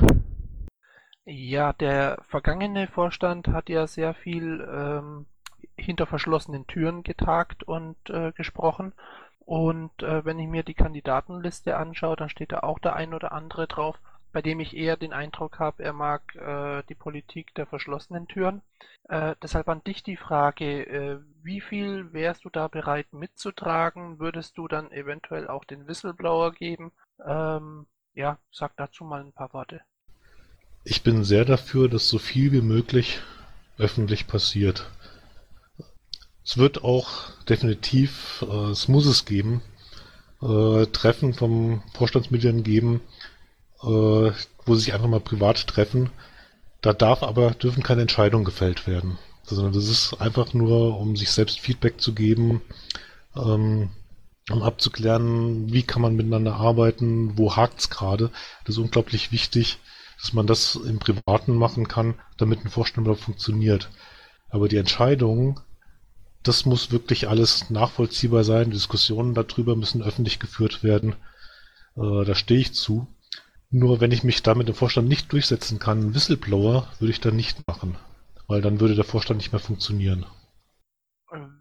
Ja, der vergangene Vorstand hat ja sehr viel ähm, hinter verschlossenen Türen getagt und äh, gesprochen. Und äh, wenn ich mir die Kandidatenliste anschaue, dann steht da auch der ein oder andere drauf, bei dem ich eher den Eindruck habe, er mag äh, die Politik der verschlossenen Türen. Äh, deshalb an dich die Frage, äh, wie viel wärst du da bereit mitzutragen? Würdest du dann eventuell auch den Whistleblower geben? Ähm, ja, sag dazu mal ein paar Worte. Ich bin sehr dafür, dass so viel wie möglich öffentlich passiert. Es wird auch definitiv, äh, es muss es geben, äh, Treffen vom Vorstandsmitgliedern geben, äh, wo sie sich einfach mal privat treffen. Da darf aber, dürfen keine Entscheidungen gefällt werden. Sondern das ist einfach nur, um sich selbst Feedback zu geben, ähm, um abzuklären, wie kann man miteinander arbeiten, wo hakt's gerade. Das ist unglaublich wichtig dass man das im Privaten machen kann, damit ein Vorstand überhaupt funktioniert. Aber die Entscheidung, das muss wirklich alles nachvollziehbar sein. Diskussionen darüber müssen öffentlich geführt werden. Äh, da stehe ich zu. Nur wenn ich mich da mit dem Vorstand nicht durchsetzen kann, Whistleblower würde ich dann nicht machen, weil dann würde der Vorstand nicht mehr funktionieren.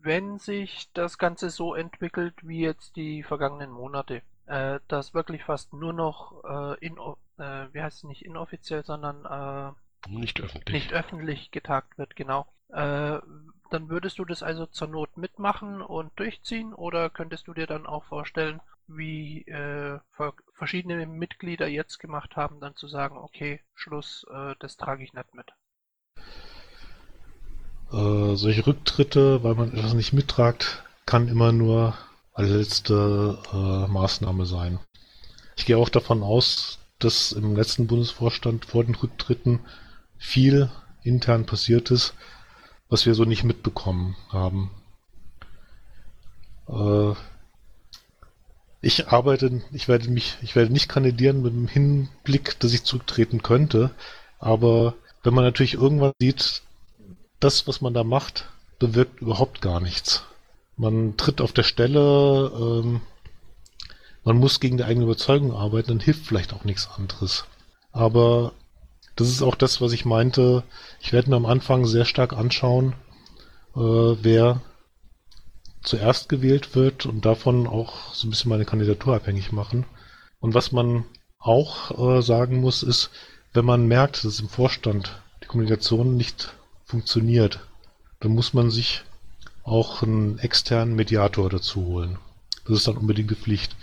Wenn sich das Ganze so entwickelt wie jetzt die vergangenen Monate, äh, dass wirklich fast nur noch äh, in, äh, wie heißt es nicht inoffiziell, sondern äh, nicht öffentlich. Nicht öffentlich getagt wird, genau. Dann würdest du das also zur Not mitmachen und durchziehen oder könntest du dir dann auch vorstellen, wie äh, verschiedene Mitglieder jetzt gemacht haben, dann zu sagen, okay, Schluss, äh, das trage ich nicht mit. Äh, solche Rücktritte, weil man etwas nicht mittragt, kann immer nur als letzte äh, Maßnahme sein. Ich gehe auch davon aus, dass im letzten Bundesvorstand vor den Rücktritten viel intern passiert ist, was wir so nicht mitbekommen haben. Äh, ich arbeite, ich werde mich, ich werde nicht kandidieren mit dem Hinblick, dass ich zurücktreten könnte, aber wenn man natürlich irgendwann sieht, das, was man da macht, bewirkt überhaupt gar nichts. Man tritt auf der Stelle, ähm, man muss gegen die eigene Überzeugung arbeiten, dann hilft vielleicht auch nichts anderes. Aber das ist auch das, was ich meinte. Ich werde mir am Anfang sehr stark anschauen, äh, wer zuerst gewählt wird und davon auch so ein bisschen meine Kandidatur abhängig machen. Und was man auch äh, sagen muss, ist, wenn man merkt, dass im Vorstand die Kommunikation nicht funktioniert, dann muss man sich auch einen externen Mediator dazu holen. Das ist dann unbedingt Pflicht.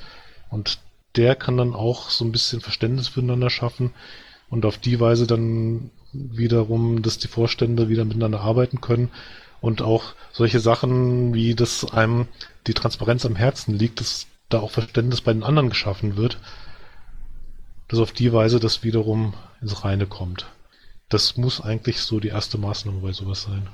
Und der kann dann auch so ein bisschen Verständnis füreinander schaffen und auf die Weise dann wiederum, dass die Vorstände wieder miteinander arbeiten können und auch solche Sachen wie, dass einem die Transparenz am Herzen liegt, dass da auch Verständnis bei den anderen geschaffen wird, dass auf die Weise das wiederum ins Reine kommt. Das muss eigentlich so die erste Maßnahme bei sowas sein.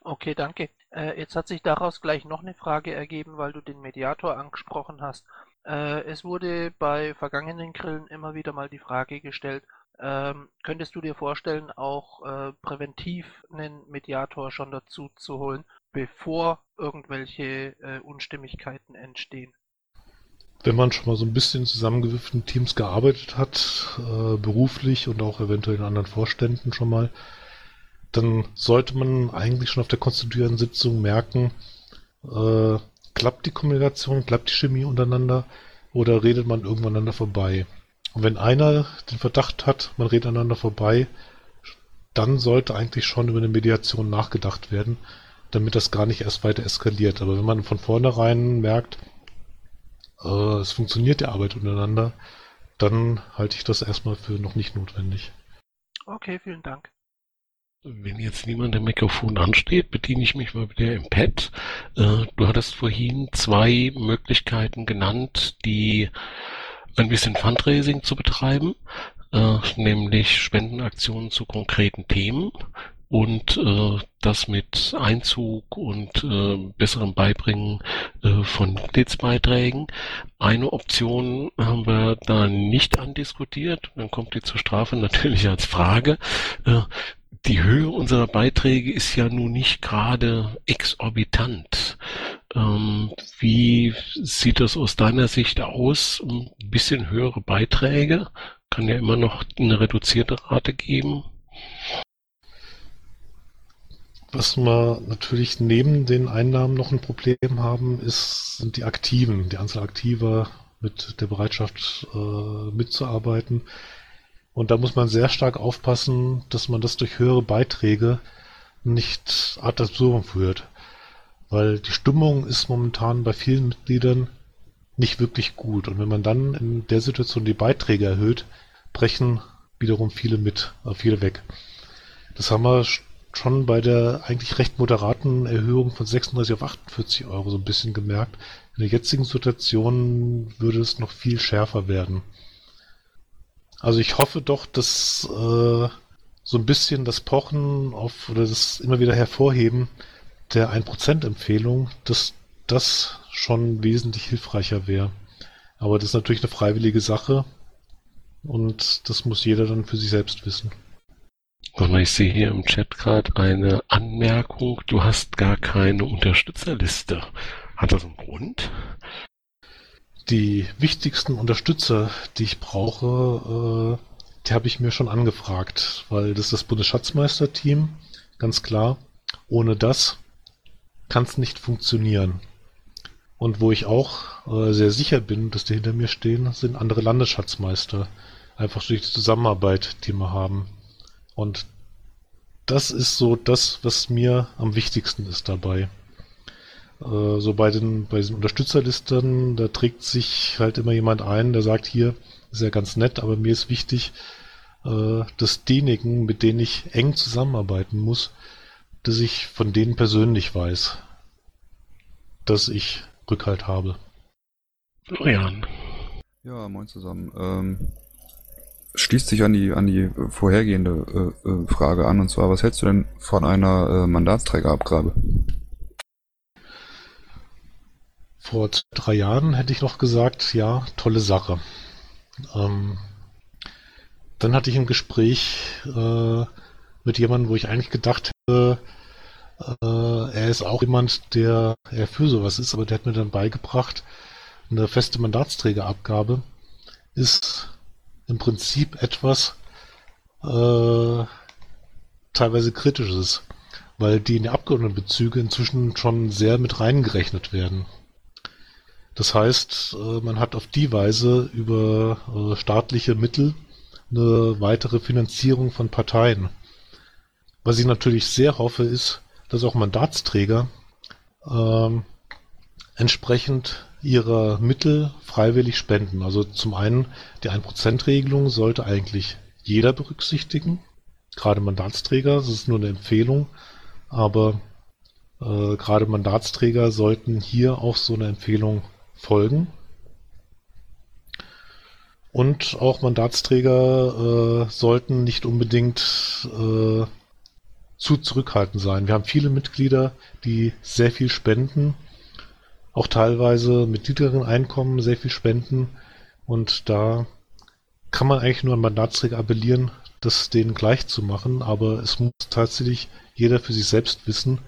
Okay, danke. Äh, jetzt hat sich daraus gleich noch eine Frage ergeben, weil du den Mediator angesprochen hast. Äh, es wurde bei vergangenen Grillen immer wieder mal die Frage gestellt, ähm, könntest du dir vorstellen, auch äh, präventiv einen Mediator schon dazu zu holen, bevor irgendwelche äh, Unstimmigkeiten entstehen? Wenn man schon mal so ein bisschen in zusammengewürfelten Teams gearbeitet hat, äh, beruflich und auch eventuell in anderen Vorständen schon mal, dann sollte man eigentlich schon auf der konstituierenden Sitzung merken, äh, klappt die Kommunikation, klappt die Chemie untereinander oder redet man irgendwann aneinander vorbei. Und wenn einer den Verdacht hat, man redet aneinander vorbei, dann sollte eigentlich schon über eine Mediation nachgedacht werden, damit das gar nicht erst weiter eskaliert. Aber wenn man von vornherein merkt, äh, es funktioniert die Arbeit untereinander, dann halte ich das erstmal für noch nicht notwendig. Okay, vielen Dank. wenn jetzt niemand im Mikrofon ansteht, bediene ich mich mal wieder im Pad. Äh, du hattest vorhin zwei Möglichkeiten genannt, die ein bisschen Fundraising zu betreiben, äh, nämlich Spendenaktionen zu konkreten Themen und äh, das mit Einzug und äh, besserem Beibringen äh, von Mitgliedsbeiträgen. Eine Option haben wir da nicht andiskutiert, dann kommt die zur Strafe natürlich als Frage. Äh, die Höhe unserer Beiträge ist ja nun nicht gerade exorbitant. Ähm, wie sieht das aus deiner Sicht aus? Ein bisschen höhere Beiträge? Kann ja immer noch eine reduzierte Rate geben. Was wir natürlich neben den Einnahmen noch ein Problem haben, ist, sind die Aktiven, die Anzahl Aktiver mit der Bereitschaft äh, mitzuarbeiten. Und da muss man sehr stark aufpassen, dass man das durch höhere Beiträge nicht ad absurdum führt. Weil die Stimmung ist momentan bei vielen Mitgliedern nicht wirklich gut. Und wenn man dann in der Situation die Beiträge erhöht, brechen wiederum viele mit, äh, viele weg. Das haben wir schon bei der eigentlich recht moderaten Erhöhung von 36 auf 48 Euro so ein bisschen gemerkt. In der jetzigen Situation würde es noch viel schärfer werden. Also ich hoffe doch, dass äh, so ein bisschen das Pochen auf oder das immer wieder hervorheben der 1%-Empfehlung, dass das schon wesentlich hilfreicher wäre. Aber das ist natürlich eine freiwillige Sache und das muss jeder dann für sich selbst wissen. Und ich sehe hier im Chat gerade eine Anmerkung, du hast gar keine Unterstützerliste. Hat das einen Grund? Die wichtigsten Unterstützer, die ich brauche, äh, die habe ich mir schon angefragt, weil das ist das Bundesschatzmeisterteam, ganz klar. Ohne das kann es nicht funktionieren. Und wo ich auch äh, sehr sicher bin, dass die hinter mir stehen, sind andere Landesschatzmeister. Einfach durch die Zusammenarbeit, die wir haben. Und das ist so das, was mir am wichtigsten ist dabei. Äh, so bei den, bei diesen Unterstützerlisten, da trägt sich halt immer jemand ein, der sagt, hier ist ja ganz nett, aber mir ist wichtig, äh, dass diejenigen, mit denen ich eng zusammenarbeiten muss, dass ich von denen persönlich weiß, dass ich Rückhalt habe. Florian. Ja, moin zusammen. Ähm, schließt sich an die an die vorhergehende äh, äh, Frage an und zwar, was hältst du denn von einer äh, Mandatsträgerabgabe? Vor zwei, drei Jahren hätte ich noch gesagt, ja, tolle Sache. Ähm, dann hatte ich ein Gespräch äh, mit jemandem, wo ich eigentlich gedacht hätte, er ist auch jemand, der er für sowas ist, aber der hat mir dann beigebracht, eine feste Mandatsträgerabgabe ist im Prinzip etwas äh, teilweise kritisches, weil die in die Abgeordnetenbezüge inzwischen schon sehr mit reingerechnet werden. Das heißt, äh, man hat auf die Weise über äh, staatliche Mittel eine weitere Finanzierung von Parteien. Was ich natürlich sehr hoffe, ist, dass auch Mandatsträger ähm, entsprechend ihrer Mittel freiwillig spenden. Also zum einen die 1%-Regelung sollte eigentlich jeder berücksichtigen, gerade Mandatsträger, das ist nur eine Empfehlung, aber äh, gerade Mandatsträger sollten hier auch so eine Empfehlung folgen. Und auch Mandatsträger äh, sollten nicht unbedingt äh, zu zurückhaltend sein. Wir haben viele Mitglieder, die sehr viel spenden, auch teilweise mit niedrigeren Einkommen sehr viel spenden. Und da kann man eigentlich nur an Mandatsträger appellieren, das denen gleich zu machen, aber es muss tatsächlich jeder für sich selbst wissen.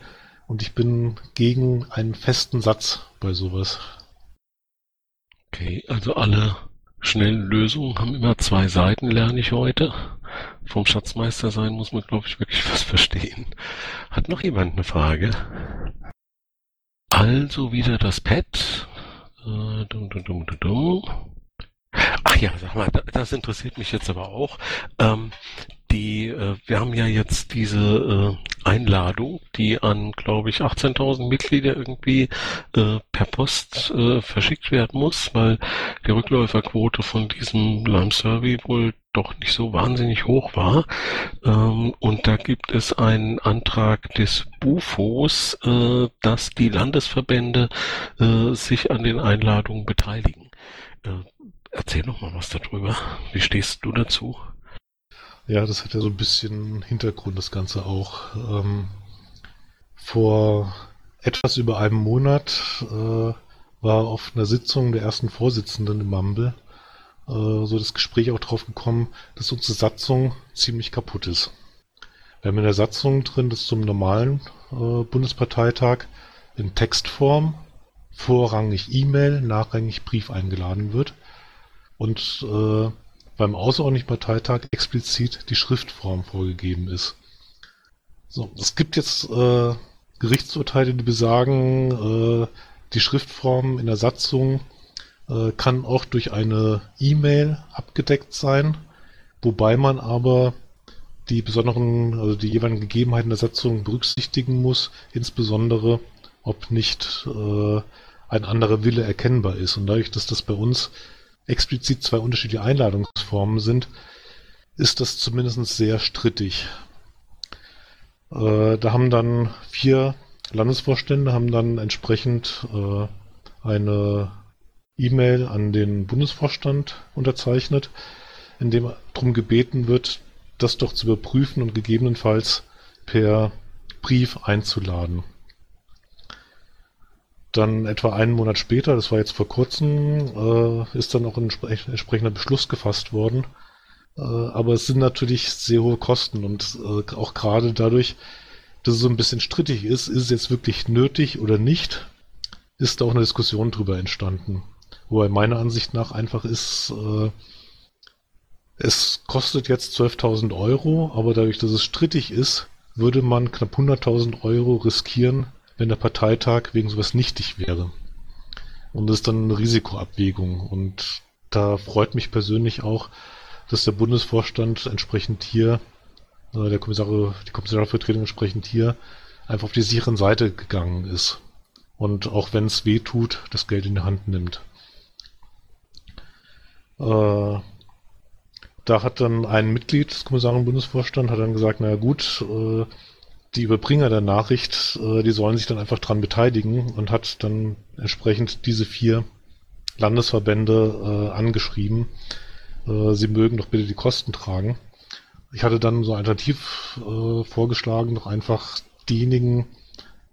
Und ich bin gegen einen festen Satz bei sowas. Okay, also alle schnellen Lösungen haben immer zwei Seiten, lerne ich heute. Vom Schatzmeister sein muss man, glaube ich, wirklich was verstehen. Hat noch jemand eine Frage? Also wieder das Pad. Äh, dum, dum, dum, dum, dum. Ach ja, sag mal, das interessiert mich jetzt aber auch. Ähm, die, äh, wir haben ja jetzt diese äh, Einladung, die an, glaube ich, 18.000 Mitglieder irgendwie äh, per Post äh, verschickt werden muss, weil die Rückläuferquote von diesem Lime Survey wohl doch nicht so wahnsinnig hoch war. Ähm, und da gibt es einen Antrag des BUFOs, äh, dass die Landesverbände äh, sich an den Einladungen beteiligen. Äh, erzähl noch mal was darüber. Wie stehst du dazu? Ja, das hat ja so ein bisschen Hintergrund, das Ganze auch. Ähm, vor etwas über einem Monat äh, war auf einer Sitzung der ersten Vorsitzenden im Mumble so das Gespräch auch drauf gekommen, dass unsere Satzung ziemlich kaputt ist. Wir haben in der Satzung drin, dass zum normalen äh, Bundesparteitag in Textform vorrangig E-Mail, nachrangig Brief eingeladen wird und äh, beim außerordentlichen Parteitag explizit die Schriftform vorgegeben ist. So, es gibt jetzt äh, Gerichtsurteile, die besagen, äh, die Schriftform in der Satzung äh, kann auch durch eine E-Mail abgedeckt sein, wobei man aber die besonderen, also die jeweiligen Gegebenheiten der Satzung berücksichtigen muss, insbesondere ob nicht äh, ein anderer Wille erkennbar ist. Und dadurch, dass das bei uns explizit zwei unterschiedliche Einladungsformen sind, ist das zumindest sehr strittig. Äh, da haben dann vier Landesvorstände haben dann entsprechend äh, eine E-Mail an den Bundesvorstand unterzeichnet, in dem darum gebeten wird, das doch zu überprüfen und gegebenenfalls per Brief einzuladen. Dann etwa einen Monat später, das war jetzt vor kurzem, äh, ist dann auch ein entsprechender Beschluss gefasst worden. Äh, aber es sind natürlich sehr hohe Kosten und äh, auch gerade dadurch, dass es so ein bisschen strittig ist, ist es jetzt wirklich nötig oder nicht, ist da auch eine Diskussion drüber entstanden. Wobei meiner Ansicht nach einfach ist, äh, es kostet jetzt 12.000 Euro, aber dadurch, dass es strittig ist, würde man knapp 100.000 Euro riskieren, wenn der Parteitag wegen sowas nichtig wäre. Und das ist dann eine Risikoabwägung. Und da freut mich persönlich auch, dass der Bundesvorstand entsprechend hier, äh, der Kommissar, die Kommissarvertretung entsprechend hier einfach auf die sichere Seite gegangen ist. Und auch wenn es weh tut, das Geld in die Hand nimmt. Äh, da hat dann ein Mitglied des Kommissaren Bundesvorstand hat dann gesagt, naja gut, äh, die Überbringer der Nachricht, äh, die sollen sich dann einfach dran beteiligen und hat dann entsprechend diese vier Landesverbände äh, angeschrieben, äh, sie mögen doch bitte die Kosten tragen. Ich hatte dann so alternativ äh, vorgeschlagen, doch einfach diejenigen,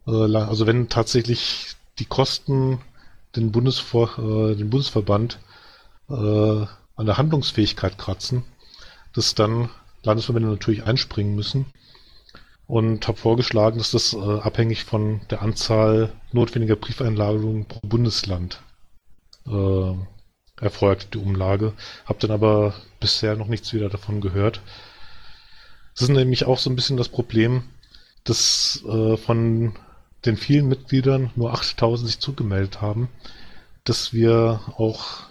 also wenn tatsächlich die Kosten den, Bundesvor den Bundesverband äh, an der Handlungsfähigkeit kratzen, dass dann Landesverbände natürlich einspringen müssen und habe vorgeschlagen, dass das äh, abhängig von der Anzahl notwendiger Briefeinladungen pro Bundesland äh, erfolgt, die Umlage. Habe dann aber bisher noch nichts wieder davon gehört. Das ist nämlich auch so ein bisschen das Problem, dass äh, von den vielen Mitgliedern nur 8000 sich zugemeldet haben, dass wir auch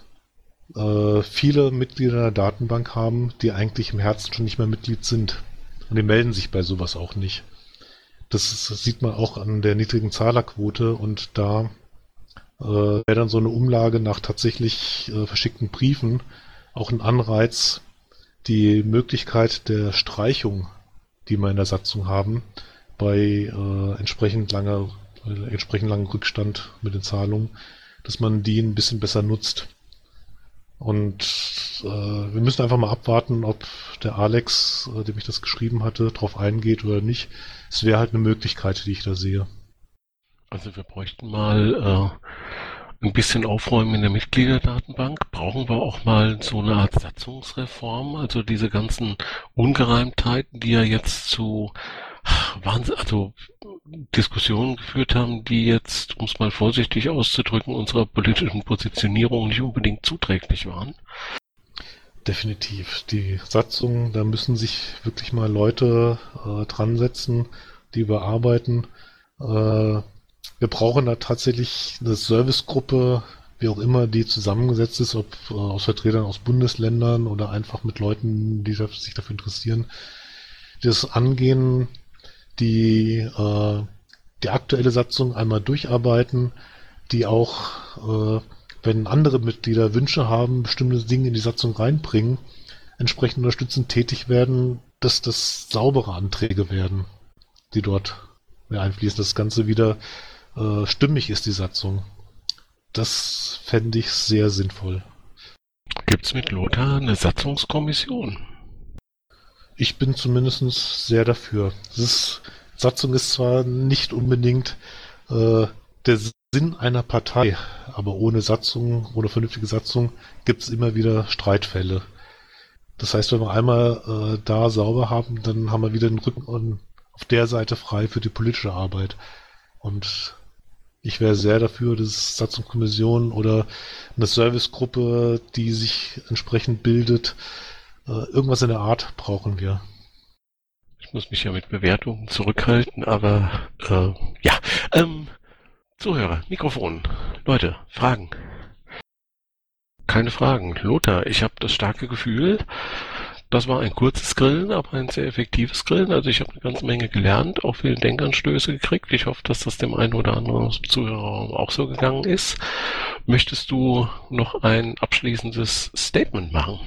viele Mitglieder der Datenbank haben, die eigentlich im Herzen schon nicht mehr Mitglied sind. Und die melden sich bei sowas auch nicht. Das, das sieht man auch an der niedrigen Zahlerquote und da äh, wäre dann so eine Umlage nach tatsächlich äh, verschickten Briefen auch ein Anreiz, die Möglichkeit der Streichung, die wir in der Satzung haben, bei äh, entsprechend langer, äh, entsprechend langem Rückstand mit den Zahlungen, dass man die ein bisschen besser nutzt. Und äh, wir müssen einfach mal abwarten, ob der Alex, äh, dem ich das geschrieben hatte, darauf eingeht oder nicht. Es wäre halt eine Möglichkeit, die ich da sehe. Also wir bräuchten mal äh, ein bisschen Aufräumen in der Mitgliederdatenbank. Brauchen wir auch mal so eine Art Satzungsreform, also diese ganzen Ungereimtheiten, die ja jetzt zu Wahnsinn, also Diskussionen geführt haben, die jetzt, um es mal vorsichtig auszudrücken, unserer politischen Positionierung nicht unbedingt zuträglich waren. Definitiv. Die Satzung, da müssen sich wirklich mal Leute äh, dran setzen, die überarbeiten. Äh, wir brauchen da tatsächlich eine Servicegruppe, wie auch immer die zusammengesetzt ist, ob äh, aus Vertretern aus Bundesländern oder einfach mit Leuten, die sich dafür interessieren, die das angehen, die äh, die aktuelle Satzung einmal durcharbeiten, die auch, äh, wenn andere Mitglieder Wünsche haben, bestimmte Dinge in die Satzung reinbringen, entsprechend unterstützend tätig werden, dass das saubere Anträge werden, die dort einfließen, dass das Ganze wieder äh, stimmig ist, die Satzung. Das fände ich sehr sinnvoll. Gibt es mit Lothar eine Satzungskommission? Ich bin zumindest sehr dafür. Ist, Satzung ist zwar nicht unbedingt äh, der Sinn einer Partei, aber ohne Satzung, ohne vernünftige Satzung gibt es immer wieder Streitfälle. Das heißt, wenn wir einmal äh, da sauber haben, dann haben wir wieder den Rücken auf der Seite frei für die politische Arbeit. Und ich wäre sehr dafür, dass Satzungskommission oder eine Servicegruppe, die sich entsprechend bildet, irgendwas in der Art brauchen wir. Ich muss mich ja mit Bewertungen zurückhalten, aber äh, ja. Ähm, Zuhörer, Mikrofon. Leute, Fragen. Keine Fragen. Lothar, ich habe das starke Gefühl, das war ein kurzes Grillen, aber ein sehr effektives Grillen. Also ich habe eine ganze Menge gelernt, auch viele Denkanstöße gekriegt. Ich hoffe, dass das dem einen oder anderen Zuhörer auch so gegangen ist. Möchtest du noch ein abschließendes Statement machen?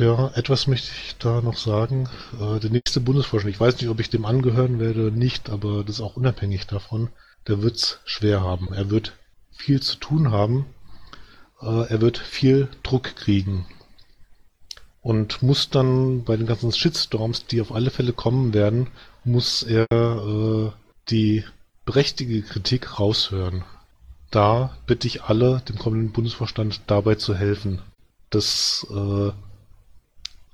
Ja, etwas möchte ich da noch sagen. Äh, der nächste Bundesvorstand, ich weiß nicht, ob ich dem angehören werde oder nicht, aber das ist auch unabhängig davon, der wird es schwer haben. Er wird viel zu tun haben. Äh, er wird viel Druck kriegen. Und muss dann bei den ganzen Shitstorms, die auf alle Fälle kommen werden, muss er äh, die berechtigte Kritik raushören. Da bitte ich alle, dem kommenden Bundesvorstand dabei zu helfen, dass äh,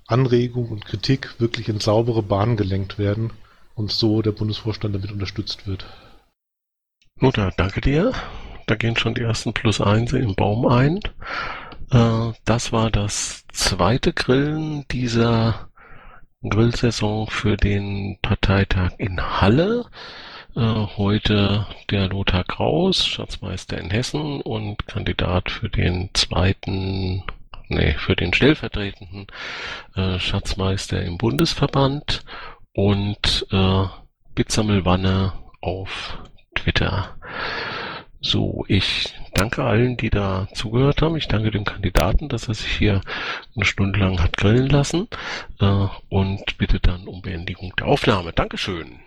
Anregung und Kritik wirklich in saubere Bahnen gelenkt werden und so der Bundesvorstand damit unterstützt wird. Lothar, danke dir. Da gehen schon die ersten Plus eins im Baum ein. Äh, das war das zweite Grillen dieser Grillsaison für den Parteitag in Halle. Äh, heute der Lothar Kraus, Schatzmeister in Hessen und Kandidat für den zweiten nee, für den stellvertretenden äh, Schatzmeister im Bundesverband und äh, Bitsammelwanne auf Twitter. So, ich danke allen, die da zugehört haben. Ich danke dem Kandidaten, dass er sich hier eine Stunde lang hat grillen lassen äh, und bitte dann um Beendigung der Aufnahme. Dankeschön.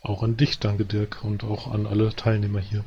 Auch an dich danke, Dirk, und auch an alle Teilnehmer hier.